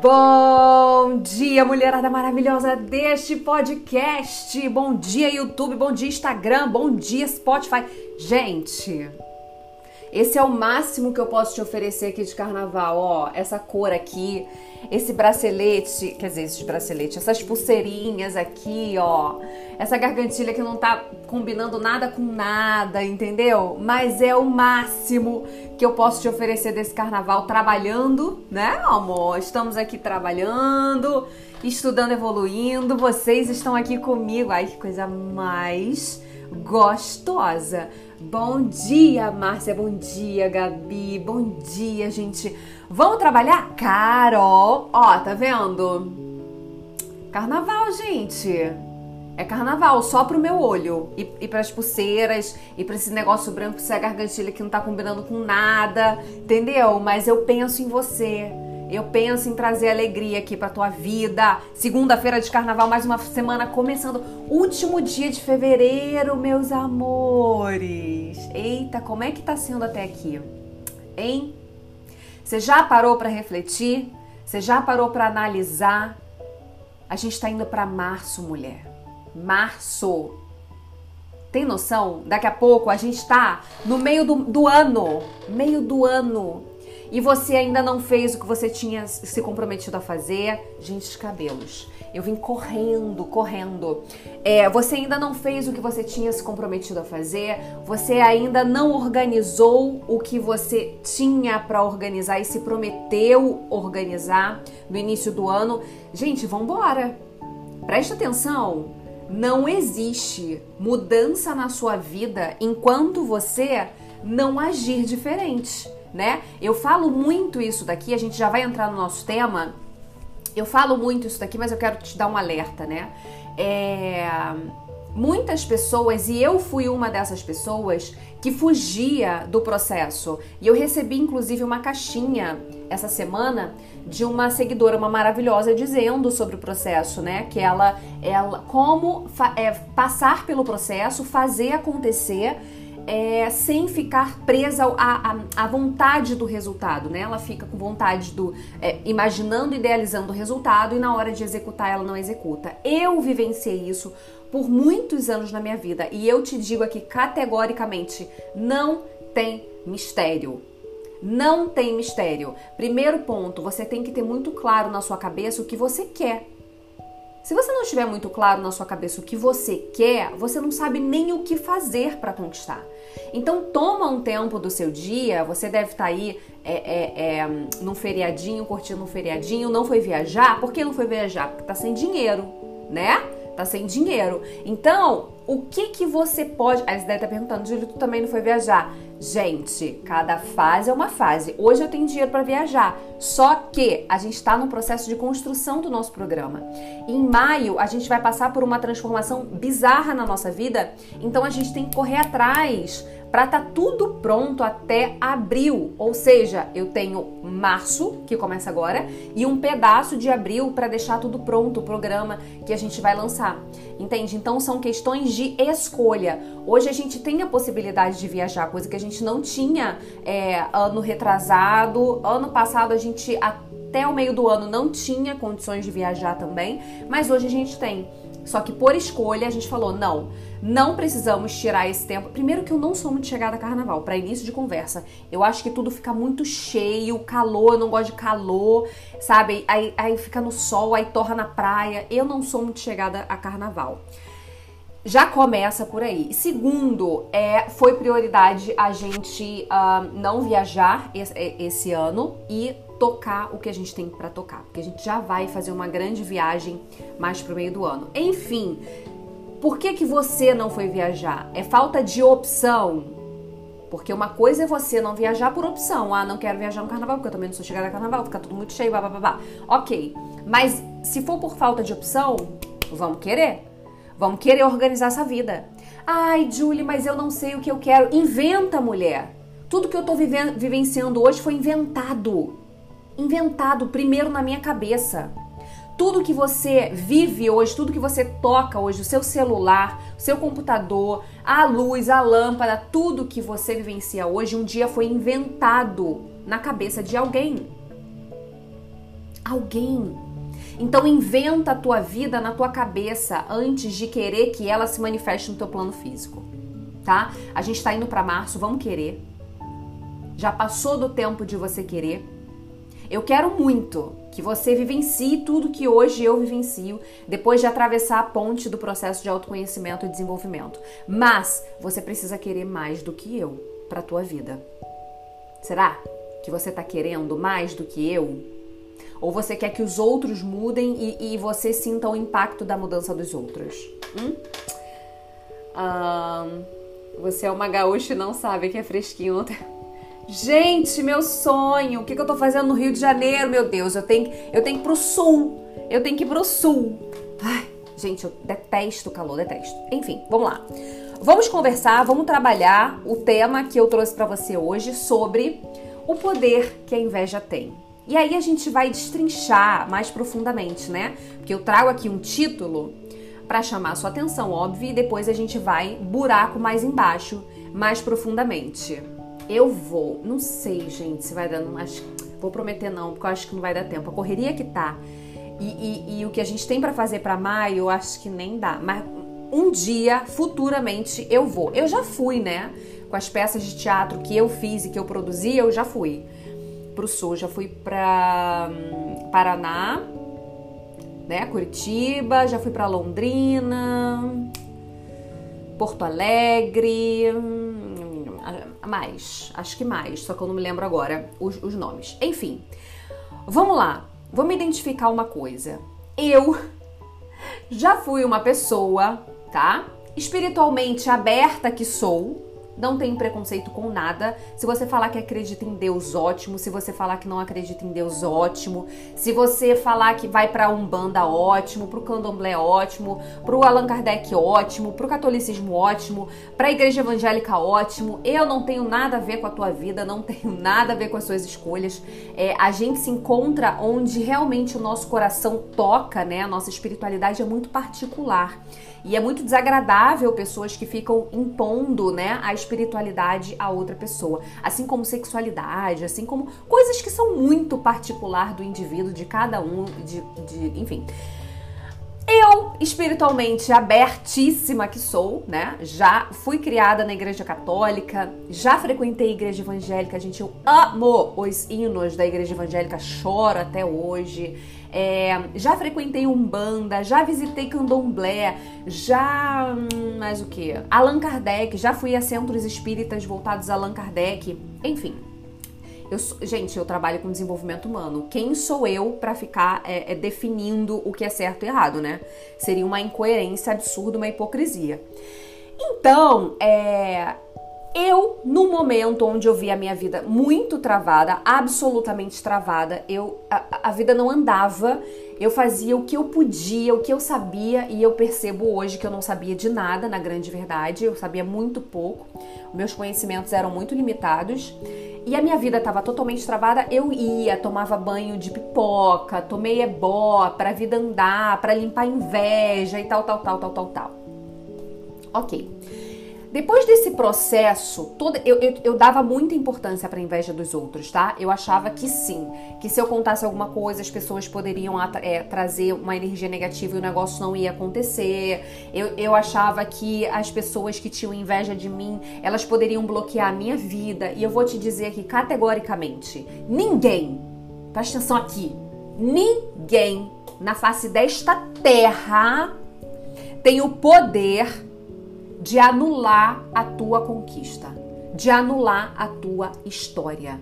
Bom dia, mulherada maravilhosa deste podcast. Bom dia, YouTube. Bom dia, Instagram. Bom dia, Spotify. Gente, esse é o máximo que eu posso te oferecer aqui de carnaval. Ó, essa cor aqui, esse bracelete, quer dizer, esses braceletes, essas pulseirinhas aqui, ó. Essa gargantilha que não tá combinando nada com nada, entendeu? Mas é o máximo que eu posso te oferecer desse carnaval trabalhando, né, amor? Estamos aqui trabalhando, estudando, evoluindo. Vocês estão aqui comigo. Ai, que coisa mais gostosa. Bom dia, Márcia. Bom dia, Gabi. Bom dia, gente. Vamos trabalhar? Carol. Ó, tá vendo? Carnaval, gente. É carnaval, só pro meu olho. E, e pras pulseiras, e pra esse negócio branco, essa gargantilha que não tá combinando com nada, entendeu? Mas eu penso em você. Eu penso em trazer alegria aqui pra tua vida. Segunda-feira de carnaval, mais uma semana começando. Último dia de fevereiro, meus amores. Eita, como é que tá sendo até aqui? Hein? Você já parou para refletir? Você já parou para analisar? A gente tá indo para março, mulher. Março. Tem noção? Daqui a pouco a gente tá no meio do, do ano. Meio do ano e você ainda não fez o que você tinha se comprometido a fazer, gente cabelos. Eu vim correndo, correndo. É, você ainda não fez o que você tinha se comprometido a fazer, você ainda não organizou o que você tinha para organizar e se prometeu organizar no início do ano. Gente, vambora! Presta atenção! Não existe mudança na sua vida enquanto você não agir diferente né? Eu falo muito isso daqui, a gente já vai entrar no nosso tema. Eu falo muito isso daqui, mas eu quero te dar um alerta, né? É, muitas pessoas, e eu fui uma dessas pessoas, que fugia do processo. E eu recebi, inclusive, uma caixinha essa semana de uma seguidora, uma maravilhosa, dizendo sobre o processo, né? Que ela, ela como é, passar pelo processo, fazer acontecer é, sem ficar presa à, vontade do resultado, né? Ela fica com vontade do é, imaginando, idealizando o resultado e na hora de executar ela não executa. Eu vivenciei isso por muitos anos na minha vida e eu te digo aqui categoricamente, não tem mistério. Não tem mistério. Primeiro ponto, você tem que ter muito claro na sua cabeça o que você quer se você não estiver muito claro na sua cabeça o que você quer, você não sabe nem o que fazer para conquistar. Então toma um tempo do seu dia, você deve estar tá aí é, é, é, num feriadinho, curtindo um feriadinho, não foi viajar. Por que não foi viajar? Porque tá sem dinheiro, né? Tá sem dinheiro. Então, o que que você pode. Deve estar tá perguntando, Júlio, tu também não foi viajar? Gente, cada fase é uma fase. Hoje eu tenho dinheiro para viajar, só que a gente está no processo de construção do nosso programa. Em maio a gente vai passar por uma transformação bizarra na nossa vida, então a gente tem que correr atrás para estar tá tudo pronto até abril. Ou seja, eu tenho março, que começa agora, e um pedaço de abril para deixar tudo pronto, o programa que a gente vai lançar. Entende? Então são questões de escolha. Hoje a gente tem a possibilidade de viajar, coisa que a gente não tinha é, ano retrasado. Ano passado a gente até o meio do ano não tinha condições de viajar também, mas hoje a gente tem. Só que por escolha a gente falou: não, não precisamos tirar esse tempo. Primeiro, que eu não sou muito chegada a carnaval, para início de conversa. Eu acho que tudo fica muito cheio, calor, eu não gosto de calor, sabe? Aí, aí fica no sol, aí torra na praia. Eu não sou muito chegada a carnaval já começa por aí. Segundo, é, foi prioridade a gente uh, não viajar esse, esse, ano e tocar o que a gente tem para tocar, porque a gente já vai fazer uma grande viagem mais pro meio do ano. Enfim, por que que você não foi viajar? É falta de opção? Porque uma coisa é você não viajar por opção. Ah, não quero viajar no carnaval, porque eu também não sou chegada a carnaval, fica tudo muito cheio, babá. Ok. Mas se for por falta de opção, vamos querer. Vamos querer organizar essa vida. Ai, Julie, mas eu não sei o que eu quero. Inventa, mulher. Tudo que eu tô vivenciando hoje foi inventado inventado primeiro na minha cabeça. Tudo que você vive hoje, tudo que você toca hoje, o seu celular, o seu computador, a luz, a lâmpada, tudo que você vivencia hoje, um dia foi inventado na cabeça de alguém. alguém. Então inventa a tua vida na tua cabeça antes de querer que ela se manifeste no teu plano físico, tá? A gente tá indo para março, vamos querer. Já passou do tempo de você querer. Eu quero muito que você vivencie tudo que hoje eu vivencio depois de atravessar a ponte do processo de autoconhecimento e desenvolvimento. Mas você precisa querer mais do que eu para tua vida. Será que você está querendo mais do que eu? Ou você quer que os outros mudem e, e você sinta o impacto da mudança dos outros? Hum? você é uma gaúcha e não sabe que é fresquinho. Gente, meu sonho! O que, que eu tô fazendo no Rio de Janeiro, meu Deus? Eu tenho, eu tenho que ir pro sul. Eu tenho que ir pro sul. Ai, gente, eu detesto o calor, detesto. Enfim, vamos lá. Vamos conversar, vamos trabalhar o tema que eu trouxe para você hoje sobre o poder que a inveja tem. E aí a gente vai destrinchar mais profundamente, né? Porque eu trago aqui um título para chamar sua atenção, óbvio, e depois a gente vai buraco mais embaixo, mais profundamente. Eu vou, não sei, gente, se vai dar, não acho, vou prometer não, porque eu acho que não vai dar tempo. A correria que tá e, e, e o que a gente tem para fazer para maio, eu acho que nem dá. Mas um dia, futuramente, eu vou. Eu já fui, né? Com as peças de teatro que eu fiz e que eu produzi, eu já fui pro sul, já fui pra hum, Paraná, né, Curitiba, já fui para Londrina, Porto Alegre, mais, acho que mais, só que eu não me lembro agora os, os nomes. Enfim, vamos lá, vamos identificar uma coisa. Eu já fui uma pessoa, tá? Espiritualmente aberta que sou, não tem preconceito com nada. Se você falar que acredita em Deus, ótimo. Se você falar que não acredita em Deus, ótimo. Se você falar que vai para Umbanda, ótimo. Pro Candomblé, ótimo. Pro Allan Kardec, ótimo. Pro catolicismo, ótimo. Pra Igreja Evangélica, ótimo. Eu não tenho nada a ver com a tua vida, não tenho nada a ver com as suas escolhas. É, a gente se encontra onde realmente o nosso coração toca, né? A nossa espiritualidade é muito particular. E é muito desagradável pessoas que ficam impondo, né, a espiritualidade a outra pessoa, assim como sexualidade, assim como coisas que são muito particular do indivíduo, de cada um, de, de enfim. Eu, espiritualmente abertíssima que sou, né? Já fui criada na igreja católica, já frequentei a igreja evangélica, gente, eu amo os hinos da igreja evangélica, choro até hoje. É, já frequentei Umbanda, já visitei Candomblé, já. Hum, mais o que? Allan Kardec, já fui a centros espíritas voltados a Allan Kardec, enfim. Eu, gente, eu trabalho com desenvolvimento humano. Quem sou eu para ficar é, é, definindo o que é certo e errado, né? Seria uma incoerência absurda, uma hipocrisia. Então, é, eu, no momento onde eu vi a minha vida muito travada, absolutamente travada, eu a, a, vida não andava, eu fazia o que eu podia, o que eu sabia, e eu percebo hoje que eu não sabia de nada, na grande verdade, eu sabia muito pouco, meus conhecimentos eram muito limitados. E a minha vida estava totalmente travada. Eu ia, tomava banho de pipoca, tomei ebó para a vida andar, para limpar inveja e tal, tal, tal, tal, tal, tal. Ok. Depois desse processo, todo, eu, eu, eu dava muita importância para a inveja dos outros, tá? Eu achava que sim, que se eu contasse alguma coisa, as pessoas poderiam é, trazer uma energia negativa e o negócio não ia acontecer. Eu, eu achava que as pessoas que tinham inveja de mim, elas poderiam bloquear a minha vida. E eu vou te dizer aqui categoricamente: ninguém, presta atenção aqui, ninguém na face desta terra tem o poder de anular a tua conquista, de anular a tua história.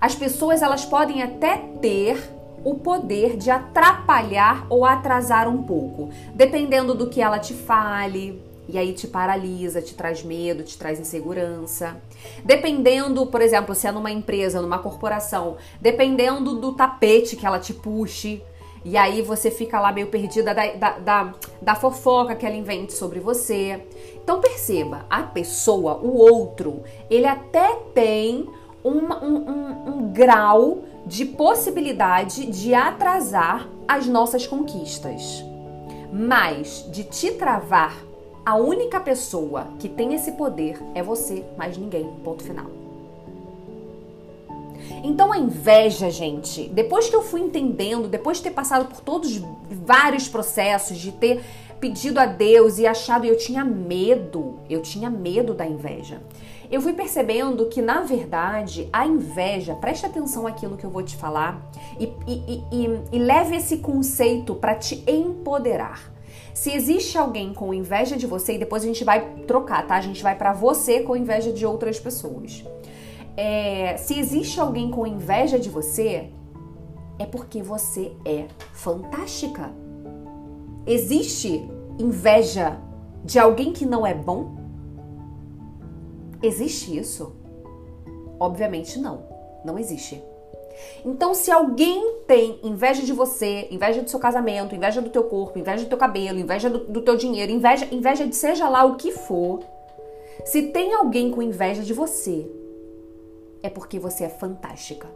As pessoas elas podem até ter o poder de atrapalhar ou atrasar um pouco, dependendo do que ela te fale, e aí te paralisa, te traz medo, te traz insegurança. Dependendo, por exemplo, se é numa empresa, numa corporação, dependendo do tapete que ela te puxe, e aí você fica lá meio perdida da, da, da, da fofoca que ela invente sobre você. Então perceba, a pessoa, o outro, ele até tem um, um, um grau de possibilidade de atrasar as nossas conquistas. Mas de te travar, a única pessoa que tem esse poder é você, mais ninguém. Ponto final. Então a inveja, gente, depois que eu fui entendendo, depois de ter passado por todos vários processos, de ter pedido a Deus e achado, eu tinha medo, eu tinha medo da inveja. Eu fui percebendo que, na verdade, a inveja, preste atenção aquilo que eu vou te falar e, e, e, e leve esse conceito para te empoderar. Se existe alguém com inveja de você, e depois a gente vai trocar, tá? A gente vai para você com inveja de outras pessoas. É, se existe alguém com inveja de você, é porque você é fantástica. Existe inveja de alguém que não é bom? Existe isso? Obviamente não. Não existe. Então, se alguém tem inveja de você, inveja do seu casamento, inveja do teu corpo, inveja do teu cabelo, inveja do, do teu dinheiro, inveja, inveja de seja lá o que for, se tem alguém com inveja de você, é porque você é fantástica.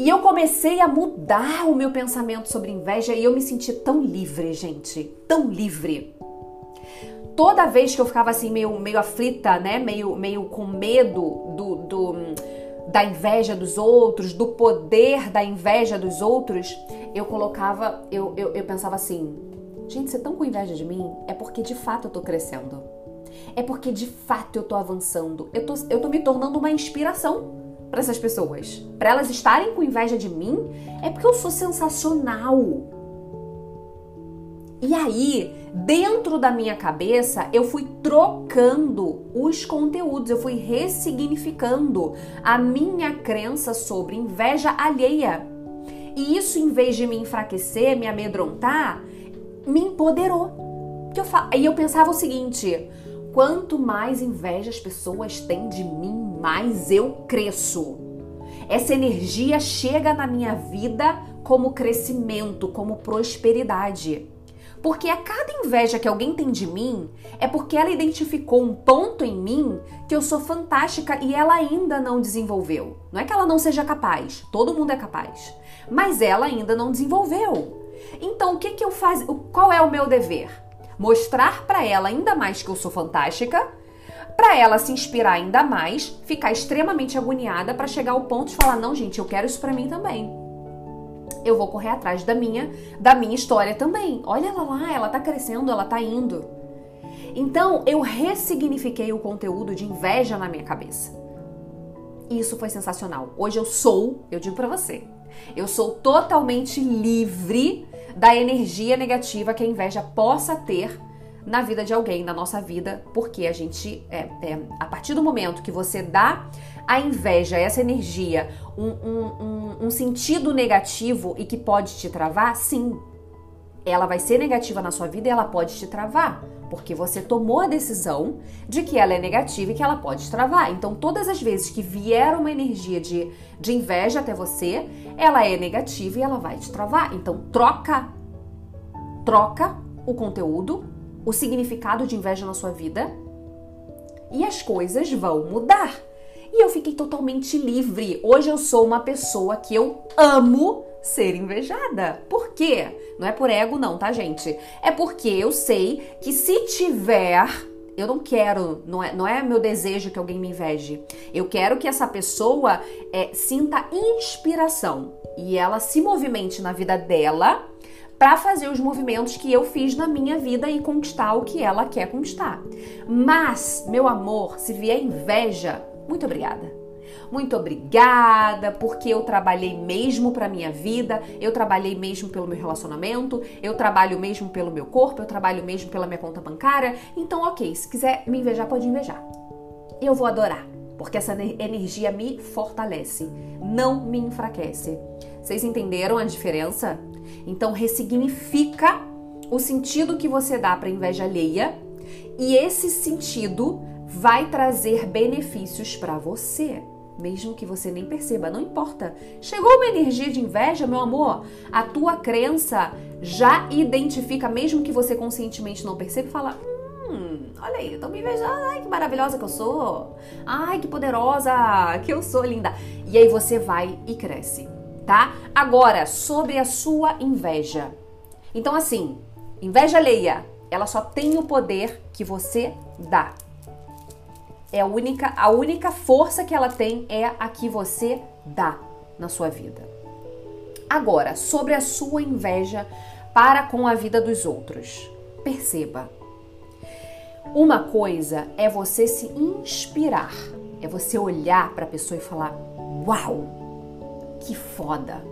E eu comecei a mudar o meu pensamento sobre inveja e eu me senti tão livre, gente, tão livre. Toda vez que eu ficava assim meio, meio aflita, né, meio, meio com medo do, do da inveja dos outros, do poder da inveja dos outros, eu colocava, eu, eu, eu pensava assim: gente, você tão com inveja de mim? É porque de fato eu tô crescendo. É porque de fato eu tô avançando. Eu tô, eu tô me tornando uma inspiração para essas pessoas. Para elas estarem com inveja de mim, é porque eu sou sensacional. E aí, dentro da minha cabeça, eu fui trocando os conteúdos, eu fui ressignificando a minha crença sobre inveja alheia. E isso, em vez de me enfraquecer, me amedrontar, me empoderou. E eu, pensava o seguinte: quanto mais inveja as pessoas têm de mim, mais eu cresço. Essa energia chega na minha vida como crescimento, como prosperidade. Porque a cada inveja que alguém tem de mim é porque ela identificou um ponto em mim que eu sou fantástica e ela ainda não desenvolveu. Não é que ela não seja capaz, todo mundo é capaz, mas ela ainda não desenvolveu. Então, o que que eu faço? Qual é o meu dever? Mostrar para ela ainda mais que eu sou fantástica, para ela se inspirar ainda mais, ficar extremamente agoniada para chegar ao ponto de falar: "Não, gente, eu quero isso para mim também" eu vou correr atrás da minha, da minha história também. Olha ela lá, ela tá crescendo, ela tá indo. Então, eu ressignifiquei o conteúdo de inveja na minha cabeça. Isso foi sensacional. Hoje eu sou, eu digo para você, eu sou totalmente livre da energia negativa que a inveja possa ter na vida de alguém, na nossa vida, porque a gente, é, é, a partir do momento que você dá a inveja, essa energia, um, um, um, um sentido negativo e que pode te travar, sim, ela vai ser negativa na sua vida e ela pode te travar. Porque você tomou a decisão de que ela é negativa e que ela pode te travar. Então, todas as vezes que vier uma energia de, de inveja até você, ela é negativa e ela vai te travar. Então, troca, troca o conteúdo o significado de inveja na sua vida e as coisas vão mudar. E eu fiquei totalmente livre. Hoje eu sou uma pessoa que eu amo ser invejada. Por quê? Não é por ego, não, tá, gente? É porque eu sei que se tiver. Eu não quero, não é, não é meu desejo que alguém me inveje. Eu quero que essa pessoa é, sinta inspiração e ela se movimente na vida dela para fazer os movimentos que eu fiz na minha vida e conquistar o que ela quer conquistar. Mas, meu amor, se vier inveja, muito obrigada. Muito obrigada, porque eu trabalhei mesmo para minha vida, eu trabalhei mesmo pelo meu relacionamento, eu trabalho mesmo pelo meu corpo, eu trabalho mesmo pela minha conta bancária. Então, ok, se quiser me invejar, pode invejar. Eu vou adorar, porque essa energia me fortalece, não me enfraquece. Vocês entenderam a diferença? Então ressignifica o sentido que você dá para inveja alheia e esse sentido vai trazer benefícios para você, mesmo que você nem perceba, não importa. Chegou uma energia de inveja, meu amor, a tua crença já identifica, mesmo que você conscientemente não perceba, e fala: Hum, olha aí, eu tô me invejando, ai que maravilhosa que eu sou, ai que poderosa que eu sou, linda. E aí você vai e cresce tá? Agora, sobre a sua inveja. Então, assim, inveja alheia, ela só tem o poder que você dá. É a única, a única força que ela tem é a que você dá na sua vida. Agora, sobre a sua inveja para com a vida dos outros. Perceba. Uma coisa é você se inspirar, é você olhar para a pessoa e falar: "Uau! Que foda!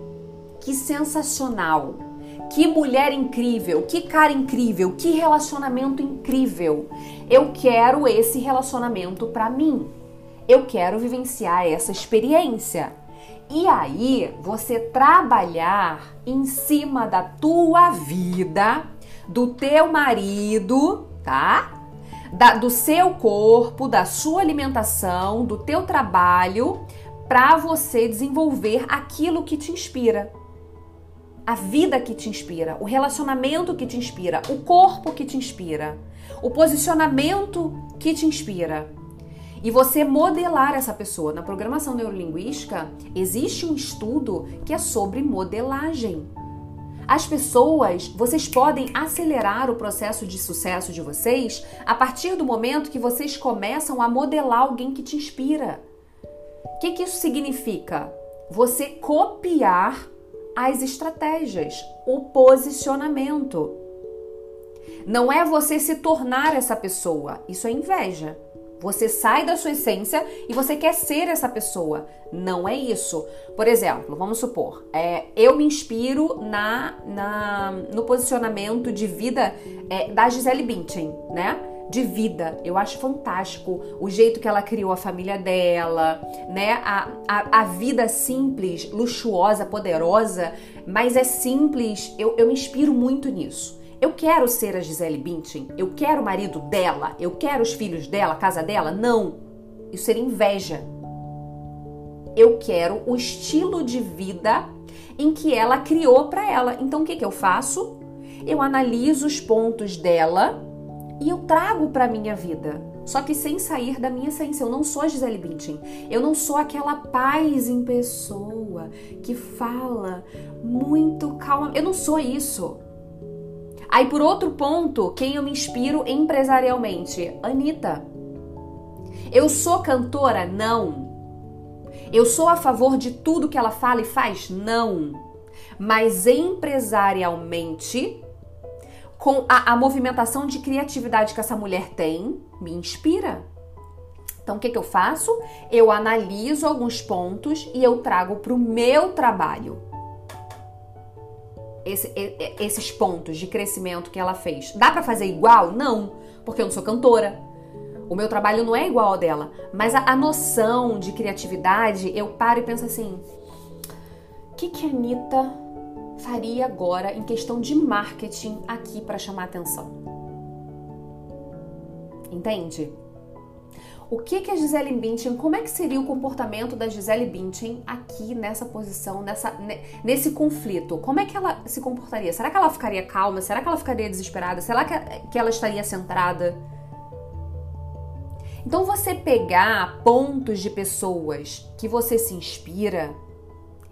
Que sensacional! Que mulher incrível, que cara incrível, que relacionamento incrível. Eu quero esse relacionamento para mim. Eu quero vivenciar essa experiência. E aí, você trabalhar em cima da tua vida, do teu marido, tá? Da, do seu corpo, da sua alimentação, do teu trabalho, para você desenvolver aquilo que te inspira. A vida que te inspira, o relacionamento que te inspira, o corpo que te inspira, o posicionamento que te inspira e você modelar essa pessoa. Na programação neurolinguística, existe um estudo que é sobre modelagem. As pessoas, vocês podem acelerar o processo de sucesso de vocês a partir do momento que vocês começam a modelar alguém que te inspira. O que, que isso significa? Você copiar as estratégias, o posicionamento. Não é você se tornar essa pessoa, isso é inveja. Você sai da sua essência e você quer ser essa pessoa. Não é isso. Por exemplo, vamos supor, é, eu me inspiro na, na no posicionamento de vida é, da Gisele Bündchen, né? De vida. Eu acho fantástico o jeito que ela criou a família dela, né? A, a, a vida simples, luxuosa, poderosa, mas é simples. Eu, eu me inspiro muito nisso. Eu quero ser a Gisele Bündchen, eu quero o marido dela, eu quero os filhos dela, a casa dela? Não. Isso seria inveja. Eu quero o estilo de vida em que ela criou para ela. Então o que, que eu faço? Eu analiso os pontos dela e eu trago para minha vida. Só que sem sair da minha essência. Eu não sou a Gisele Bündchen. Eu não sou aquela paz em pessoa que fala muito calma. Eu não sou isso. Aí, por outro ponto, quem eu me inspiro empresarialmente? Anitta. Eu sou cantora? Não. Eu sou a favor de tudo que ela fala e faz? Não. Mas empresarialmente, com a, a movimentação de criatividade que essa mulher tem, me inspira. Então, o que, que eu faço? Eu analiso alguns pontos e eu trago para o meu trabalho esse, esses pontos de crescimento que ela fez. Dá para fazer igual? Não, porque eu não sou cantora. O meu trabalho não é igual ao dela, mas a, a noção de criatividade, eu paro e penso assim: o que, que a Anitta faria agora em questão de marketing aqui para chamar atenção? Entende? O que que a Gisele Bündchen, como é que seria o comportamento da Gisele Bündchen aqui nessa posição, nessa, nesse conflito? Como é que ela se comportaria? Será que ela ficaria calma? Será que ela ficaria desesperada? Será que, que ela estaria centrada? Então você pegar pontos de pessoas que você se inspira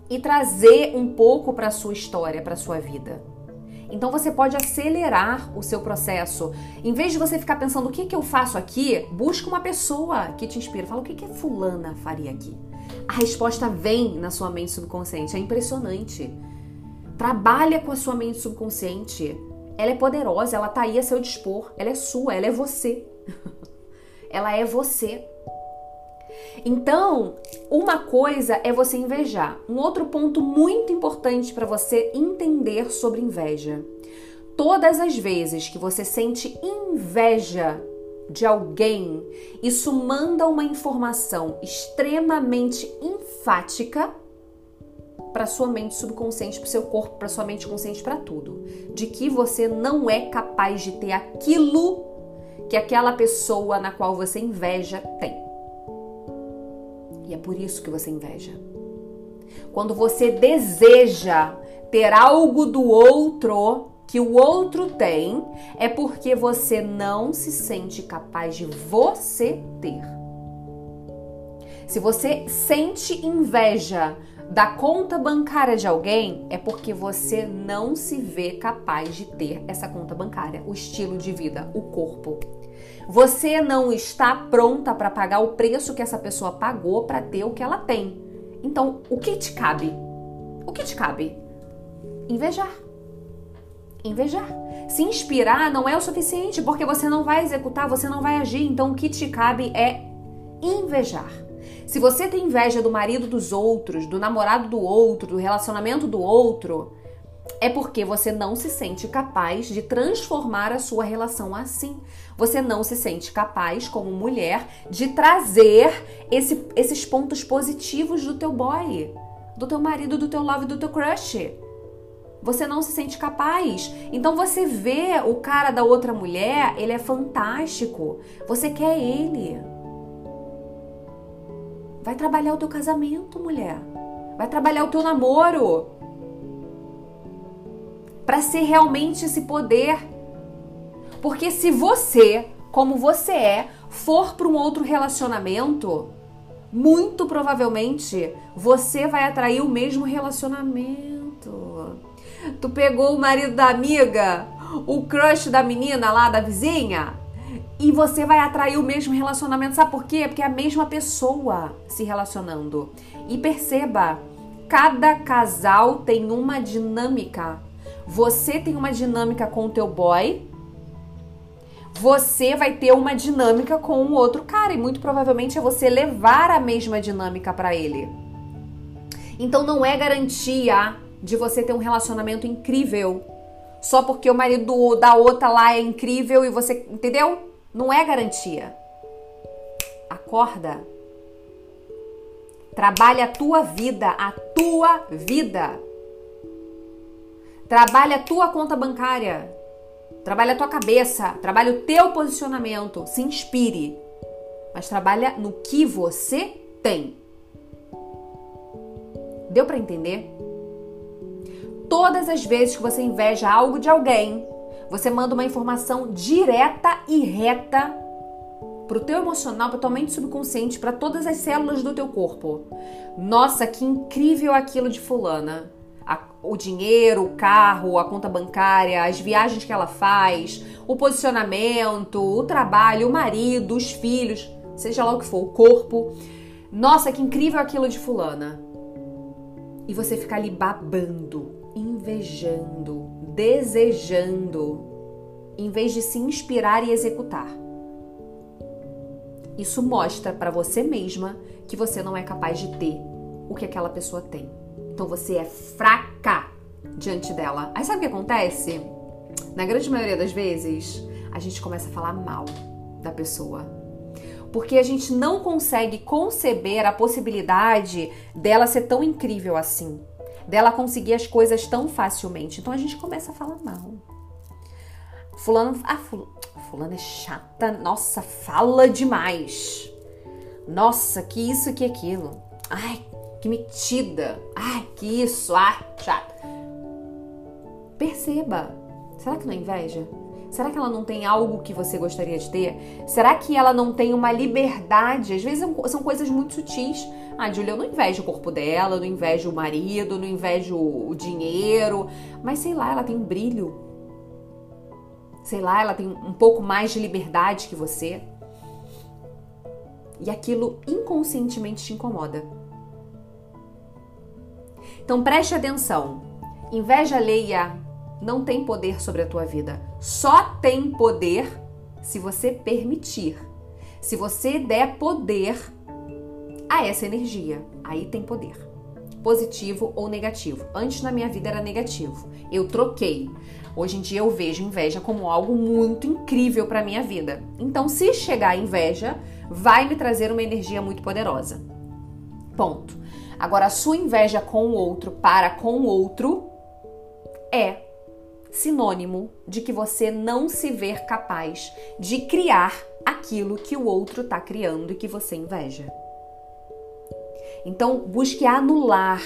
e trazer um pouco para sua história, para sua vida. Então você pode acelerar o seu processo. Em vez de você ficar pensando o que, que eu faço aqui, busca uma pessoa que te inspira. Fala o que, que a fulana faria aqui. A resposta vem na sua mente subconsciente. É impressionante. Trabalha com a sua mente subconsciente. Ela é poderosa, ela tá aí a seu dispor. Ela é sua, ela é você. ela é você. Então, uma coisa é você invejar. Um outro ponto muito importante para você entender sobre inveja. Todas as vezes que você sente inveja de alguém, isso manda uma informação extremamente enfática para sua mente subconsciente, para seu corpo, para sua mente consciente, para tudo, de que você não é capaz de ter aquilo que aquela pessoa na qual você inveja tem. E é por isso que você inveja. Quando você deseja ter algo do outro que o outro tem, é porque você não se sente capaz de você ter. Se você sente inveja da conta bancária de alguém, é porque você não se vê capaz de ter essa conta bancária, o estilo de vida, o corpo. Você não está pronta para pagar o preço que essa pessoa pagou para ter o que ela tem. Então, o que te cabe? O que te cabe? Invejar. Invejar. Se inspirar não é o suficiente, porque você não vai executar, você não vai agir. Então, o que te cabe é invejar. Se você tem inveja do marido dos outros, do namorado do outro, do relacionamento do outro, é porque você não se sente capaz de transformar a sua relação assim. Você não se sente capaz, como mulher, de trazer esse, esses pontos positivos do teu boy, do teu marido, do teu love, do teu crush. Você não se sente capaz. Então você vê o cara da outra mulher, ele é fantástico. Você quer ele. Vai trabalhar o teu casamento, mulher. Vai trabalhar o teu namoro. Para ser realmente esse poder. Porque se você, como você é, for para um outro relacionamento, muito provavelmente você vai atrair o mesmo relacionamento. Tu pegou o marido da amiga, o crush da menina lá da vizinha, e você vai atrair o mesmo relacionamento. Sabe por quê? Porque é a mesma pessoa se relacionando. E perceba, cada casal tem uma dinâmica. Você tem uma dinâmica com o teu boy, você vai ter uma dinâmica com o outro cara e muito provavelmente é você levar a mesma dinâmica para ele. Então não é garantia de você ter um relacionamento incrível só porque o marido da outra lá é incrível e você, entendeu? Não é garantia. Acorda. Trabalha a tua vida, a tua vida. Trabalha a tua conta bancária. Trabalha a tua cabeça, trabalha o teu posicionamento, se inspire. Mas trabalha no que você tem. Deu para entender? Todas as vezes que você inveja algo de alguém, você manda uma informação direta e reta pro teu emocional, pra tua mente subconsciente, para todas as células do teu corpo. Nossa, que incrível aquilo de fulana. A, o dinheiro, o carro, a conta bancária, as viagens que ela faz, o posicionamento, o trabalho, o marido, os filhos, seja lá o que for, o corpo. Nossa, que incrível aquilo de fulana. E você fica ali babando, invejando, desejando, em vez de se inspirar e executar. Isso mostra para você mesma que você não é capaz de ter o que aquela pessoa tem. Então você é fraca diante dela. Aí sabe o que acontece? Na grande maioria das vezes, a gente começa a falar mal da pessoa. Porque a gente não consegue conceber a possibilidade dela ser tão incrível assim dela conseguir as coisas tão facilmente. Então a gente começa a falar mal. Fulano, ah, fulano é chata, nossa, fala demais. Nossa, que isso, que aquilo. Ai, que metida. Ai, que isso, ai, chata. Perceba. Será que não é inveja? Será que ela não tem algo que você gostaria de ter? Será que ela não tem uma liberdade? Às vezes são coisas muito sutis. Ah, Julia, eu não invejo o corpo dela, não invejo o marido, não invejo o dinheiro, mas sei lá, ela tem um brilho. Sei lá, ela tem um pouco mais de liberdade que você. E aquilo inconscientemente te incomoda. Então preste atenção. Inveja alheia não tem poder sobre a tua vida. Só tem poder se você permitir. Se você der poder a essa energia, aí tem poder. Positivo ou negativo. Antes na minha vida era negativo. Eu troquei. Hoje em dia eu vejo inveja como algo muito incrível para minha vida. Então, se chegar a inveja, vai me trazer uma energia muito poderosa. Ponto. Agora, a sua inveja com o outro para com o outro é sinônimo de que você não se vê capaz de criar aquilo que o outro está criando e que você inveja. Então, busque anular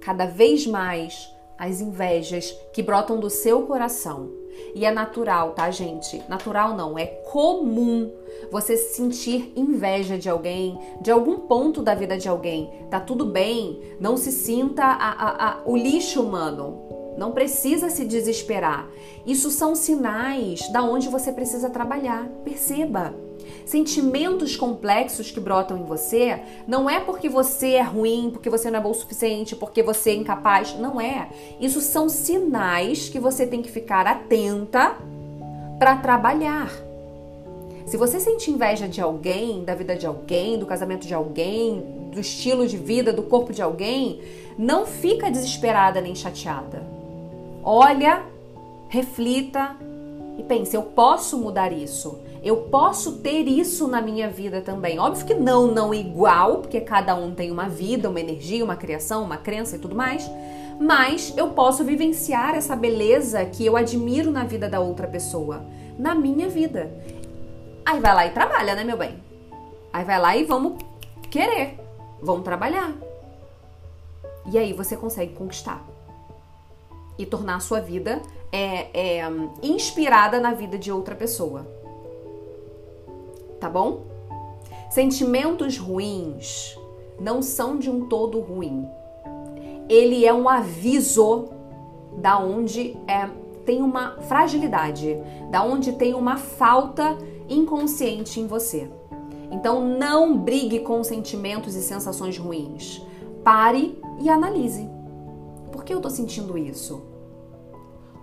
cada vez mais as invejas que brotam do seu coração. E é natural, tá, gente? Natural não, é comum você sentir inveja de alguém, de algum ponto da vida de alguém. Tá tudo bem, não se sinta a, a, a, o lixo humano. Não precisa se desesperar. Isso são sinais da onde você precisa trabalhar. Perceba. Sentimentos complexos que brotam em você não é porque você é ruim, porque você não é bom o suficiente, porque você é incapaz. Não é. Isso são sinais que você tem que ficar atenta para trabalhar. Se você sente inveja de alguém, da vida de alguém, do casamento de alguém, do estilo de vida, do corpo de alguém, não fica desesperada nem chateada. Olha, reflita e pense: eu posso mudar isso. Eu posso ter isso na minha vida também. Óbvio que não, não igual, porque cada um tem uma vida, uma energia, uma criação, uma crença e tudo mais. Mas eu posso vivenciar essa beleza que eu admiro na vida da outra pessoa, na minha vida. Aí vai lá e trabalha, né, meu bem? Aí vai lá e vamos querer, vamos trabalhar. E aí você consegue conquistar e tornar a sua vida é, é, inspirada na vida de outra pessoa tá bom? Sentimentos ruins não são de um todo ruim. Ele é um aviso da onde é, tem uma fragilidade, da onde tem uma falta inconsciente em você. Então não brigue com sentimentos e sensações ruins. Pare e analise. Por que eu tô sentindo isso?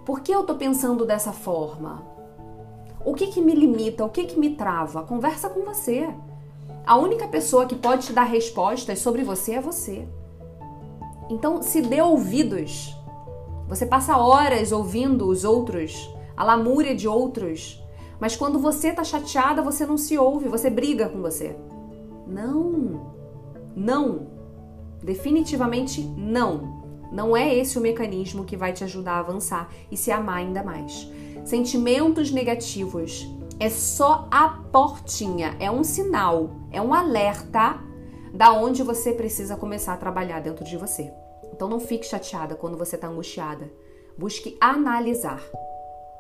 Por que eu tô pensando dessa forma? O que, que me limita? O que, que me trava? Conversa com você. A única pessoa que pode te dar respostas sobre você é você. Então, se dê ouvidos. Você passa horas ouvindo os outros, a lamúria de outros, mas quando você tá chateada, você não se ouve, você briga com você. Não. Não. Definitivamente não. Não é esse o mecanismo que vai te ajudar a avançar e se amar ainda mais. Sentimentos negativos é só a portinha, é um sinal, é um alerta da onde você precisa começar a trabalhar dentro de você. Então não fique chateada quando você está angustiada. Busque analisar.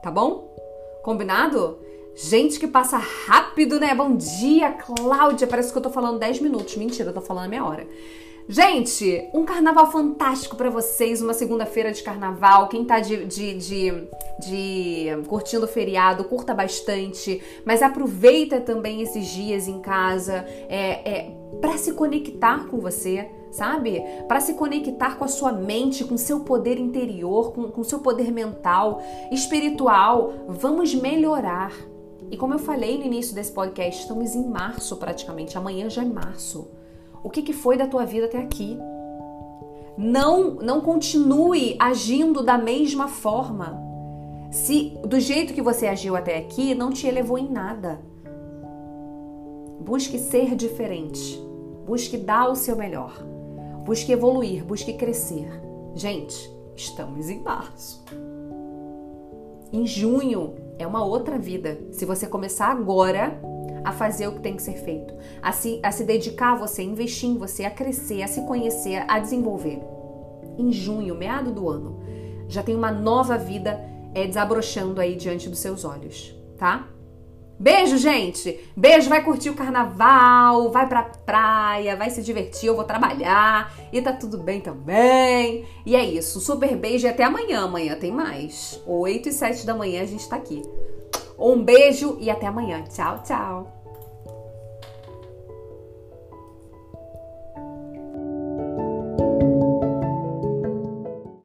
Tá bom? Combinado? Gente que passa rápido, né? Bom dia, Cláudia. Parece que eu tô falando 10 minutos. Mentira, eu tô falando a meia hora. Gente, um carnaval fantástico para vocês, uma segunda-feira de carnaval. Quem tá de, de, de, de, curtindo o feriado, curta bastante, mas aproveita também esses dias em casa é, é, para se conectar com você, sabe? Para se conectar com a sua mente, com seu poder interior, com, com seu poder mental, espiritual. Vamos melhorar. E como eu falei no início desse podcast, estamos em março praticamente, amanhã já é março. O que, que foi da tua vida até aqui? Não, não continue agindo da mesma forma. Se do jeito que você agiu até aqui não te elevou em nada. Busque ser diferente. Busque dar o seu melhor. Busque evoluir, busque crescer. Gente, estamos em março. Em junho é uma outra vida. Se você começar agora, a fazer o que tem que ser feito, a se, a se dedicar a você, a investir em você, a crescer, a se conhecer, a desenvolver. Em junho, meado do ano, já tem uma nova vida é, desabrochando aí diante dos seus olhos, tá? Beijo, gente! Beijo, vai curtir o carnaval, vai pra praia, vai se divertir, eu vou trabalhar e tá tudo bem também. E é isso, super beijo e até amanhã. Amanhã tem mais. 8 e 7 da manhã a gente tá aqui. Um beijo e até amanhã. Tchau, tchau.